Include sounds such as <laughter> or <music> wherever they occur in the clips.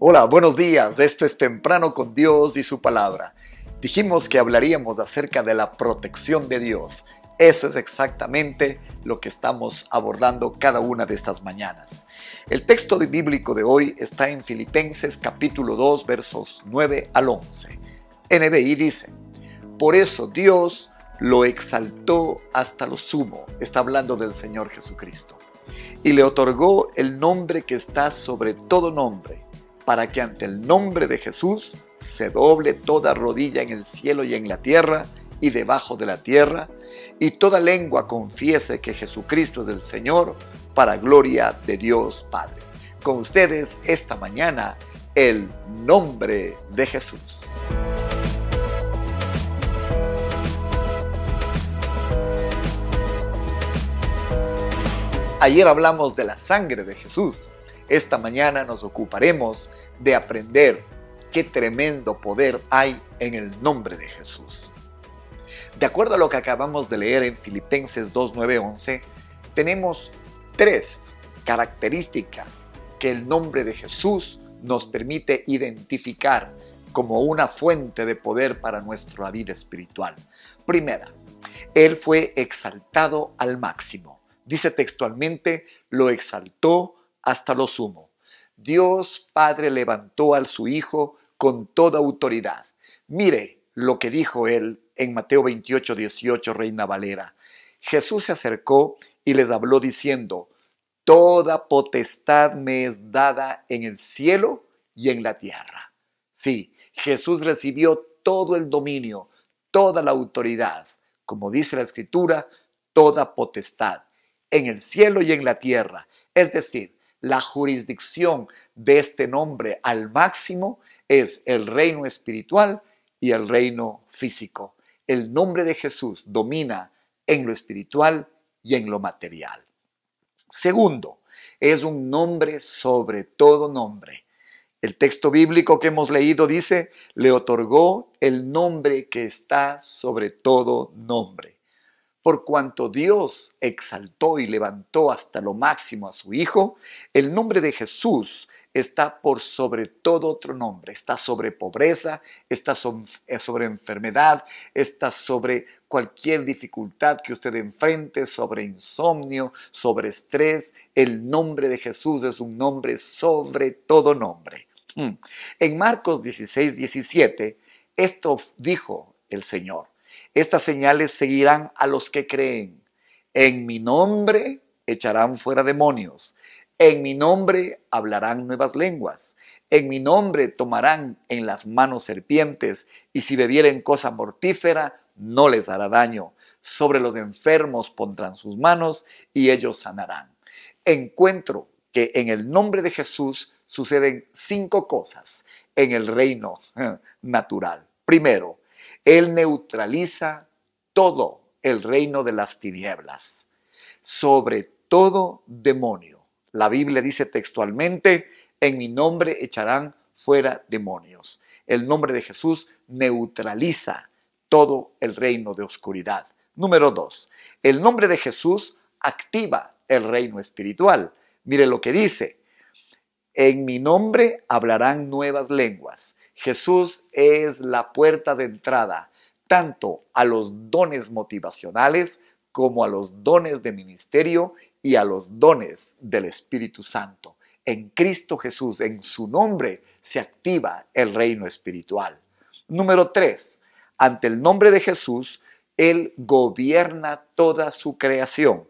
Hola, buenos días. Esto es Temprano con Dios y su palabra. Dijimos que hablaríamos acerca de la protección de Dios. Eso es exactamente lo que estamos abordando cada una de estas mañanas. El texto bíblico de hoy está en Filipenses capítulo 2 versos 9 al 11. NBI dice, por eso Dios lo exaltó hasta lo sumo, está hablando del Señor Jesucristo, y le otorgó el nombre que está sobre todo nombre, para que ante el nombre de Jesús se doble toda rodilla en el cielo y en la tierra y debajo de la tierra, y toda lengua confiese que Jesucristo es el Señor, para gloria de Dios Padre. Con ustedes esta mañana, el nombre de Jesús. Ayer hablamos de la sangre de Jesús. Esta mañana nos ocuparemos de aprender qué tremendo poder hay en el nombre de Jesús. De acuerdo a lo que acabamos de leer en Filipenses 2, 11, tenemos tres características que el nombre de Jesús nos permite identificar como una fuente de poder para nuestra vida espiritual. Primera, Él fue exaltado al máximo. Dice textualmente, lo exaltó hasta lo sumo. Dios Padre levantó al su Hijo con toda autoridad. Mire lo que dijo él en Mateo 28, 18, Reina Valera. Jesús se acercó y les habló diciendo, Toda potestad me es dada en el cielo y en la tierra. Sí, Jesús recibió todo el dominio, toda la autoridad, como dice la Escritura, toda potestad en el cielo y en la tierra. Es decir, la jurisdicción de este nombre al máximo es el reino espiritual y el reino físico. El nombre de Jesús domina en lo espiritual y en lo material. Segundo, es un nombre sobre todo nombre. El texto bíblico que hemos leído dice, le otorgó el nombre que está sobre todo nombre por cuanto Dios exaltó y levantó hasta lo máximo a su Hijo, el nombre de Jesús está por sobre todo otro nombre. Está sobre pobreza, está eh, sobre enfermedad, está sobre cualquier dificultad que usted enfrente, sobre insomnio, sobre estrés. El nombre de Jesús es un nombre sobre todo nombre. Mm. En Marcos 16, 17, esto dijo el Señor. Estas señales seguirán a los que creen. En mi nombre echarán fuera demonios. En mi nombre hablarán nuevas lenguas. En mi nombre tomarán en las manos serpientes, y si bebieren cosa mortífera, no les hará daño. Sobre los enfermos pondrán sus manos, y ellos sanarán. Encuentro que en el nombre de Jesús suceden cinco cosas en el reino <laughs> natural. Primero, él neutraliza todo el reino de las tinieblas, sobre todo demonio. La Biblia dice textualmente, en mi nombre echarán fuera demonios. El nombre de Jesús neutraliza todo el reino de oscuridad. Número dos, el nombre de Jesús activa el reino espiritual. Mire lo que dice, en mi nombre hablarán nuevas lenguas. Jesús es la puerta de entrada tanto a los dones motivacionales como a los dones de ministerio y a los dones del Espíritu Santo. En Cristo Jesús, en su nombre, se activa el reino espiritual. Número tres, ante el nombre de Jesús, Él gobierna toda su creación,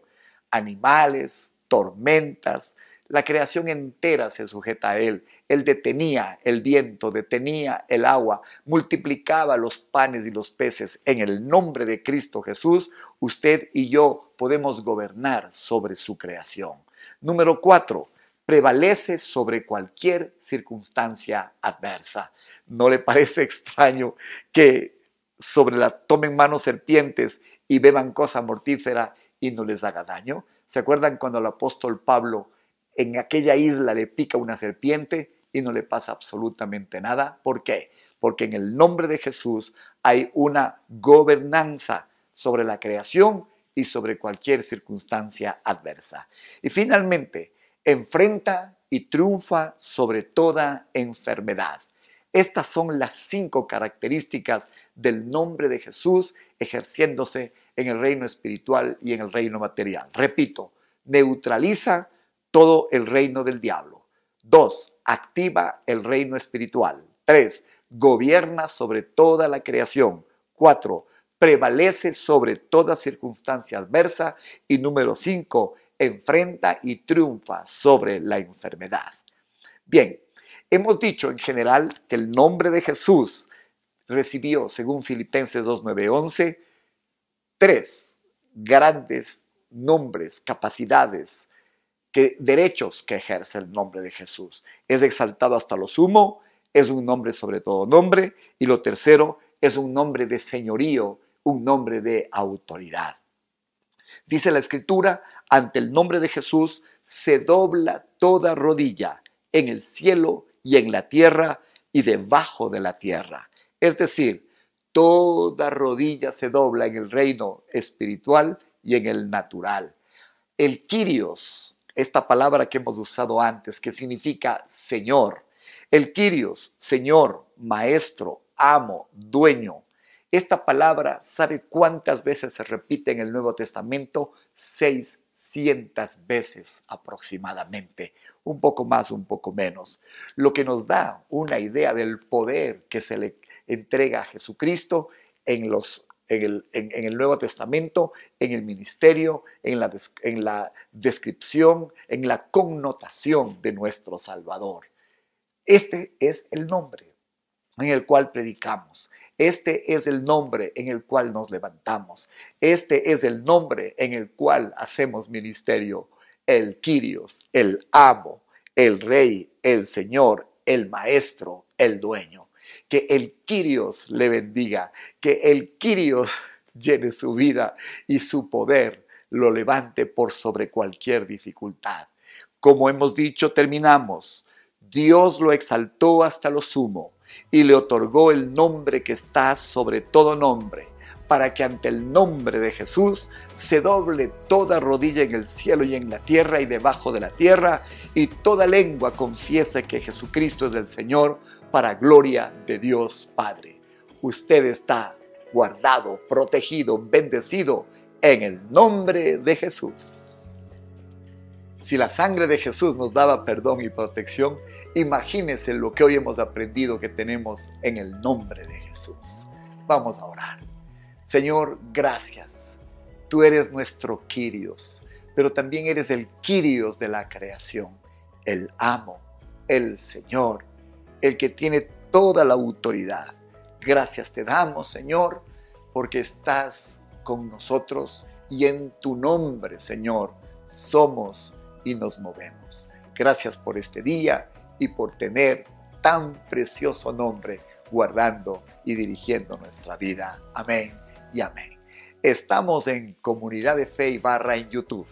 animales, tormentas, la creación entera se sujeta a Él. Él detenía el viento, detenía el agua, multiplicaba los panes y los peces. En el nombre de Cristo Jesús, usted y yo podemos gobernar sobre su creación. Número cuatro, prevalece sobre cualquier circunstancia adversa. ¿No le parece <laughs> extraño que sobre la tomen manos serpientes y beban cosa mortífera y no les haga daño? ¿Se acuerdan cuando el apóstol Pablo en aquella isla le pica una serpiente y no le pasa absolutamente nada. ¿Por qué? Porque en el nombre de Jesús hay una gobernanza sobre la creación y sobre cualquier circunstancia adversa. Y finalmente, enfrenta y triunfa sobre toda enfermedad. Estas son las cinco características del nombre de Jesús ejerciéndose en el reino espiritual y en el reino material. Repito, neutraliza todo el reino del diablo. Dos, activa el reino espiritual. Tres, gobierna sobre toda la creación. Cuatro, prevalece sobre toda circunstancia adversa. Y número cinco, enfrenta y triunfa sobre la enfermedad. Bien, hemos dicho en general que el nombre de Jesús recibió, según Filipenses 2.9.11, tres grandes nombres, capacidades, que, derechos que ejerce el nombre de Jesús. Es exaltado hasta lo sumo, es un nombre sobre todo nombre, y lo tercero es un nombre de señorío, un nombre de autoridad. Dice la escritura, ante el nombre de Jesús se dobla toda rodilla en el cielo y en la tierra y debajo de la tierra. Es decir, toda rodilla se dobla en el reino espiritual y en el natural. El Kyrios, esta palabra que hemos usado antes, que significa Señor. El Kyrios, Señor, Maestro, Amo, Dueño. Esta palabra, ¿sabe cuántas veces se repite en el Nuevo Testamento? 600 veces aproximadamente, un poco más, un poco menos, lo que nos da una idea del poder que se le entrega a Jesucristo en, los, en, el, en, el, Nuevo Testamento, en el ministerio, en la, en la descripción, en la connotación de nuestro Salvador. Este es el nombre en el cual predicamos. Este es el nombre en el cual nos levantamos. Este es el nombre en el cual hacemos ministerio. El Quirios, el amo, el rey, el señor, el maestro, el dueño. Que el Quirios le bendiga, que el Quirios llene su vida y su poder lo levante por sobre cualquier dificultad. Como hemos dicho, terminamos. Dios lo exaltó hasta lo sumo y le otorgó el nombre que está sobre todo nombre, para que ante el nombre de Jesús se doble toda rodilla en el cielo y en la tierra y debajo de la tierra, y toda lengua confiese que Jesucristo es el Señor, para gloria de Dios Padre. Usted está guardado, protegido, bendecido en el nombre de Jesús. Si la sangre de Jesús nos daba perdón y protección, Imagínense lo que hoy hemos aprendido que tenemos en el nombre de Jesús. Vamos a orar. Señor, gracias. Tú eres nuestro Quirios, pero también eres el Quirios de la creación, el amo, el Señor, el que tiene toda la autoridad. Gracias te damos, Señor, porque estás con nosotros y en tu nombre, Señor, somos y nos movemos. Gracias por este día y por tener tan precioso nombre guardando y dirigiendo nuestra vida. Amén y amén. Estamos en Comunidad de Fe y Barra en YouTube.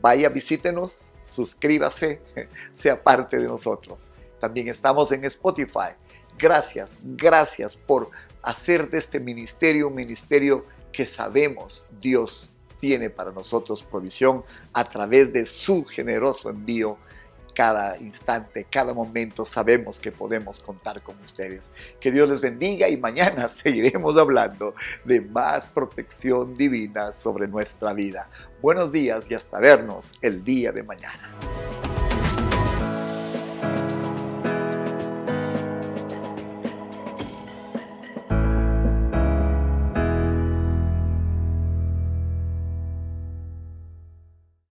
Vaya, visítenos, suscríbase, <laughs> sea parte de nosotros. También estamos en Spotify. Gracias, gracias por hacer de este ministerio un ministerio que sabemos Dios tiene para nosotros provisión a través de su generoso envío cada instante, cada momento sabemos que podemos contar con ustedes. Que Dios les bendiga y mañana <laughs> seguiremos hablando de más protección divina sobre nuestra vida. Buenos días y hasta vernos el día de mañana.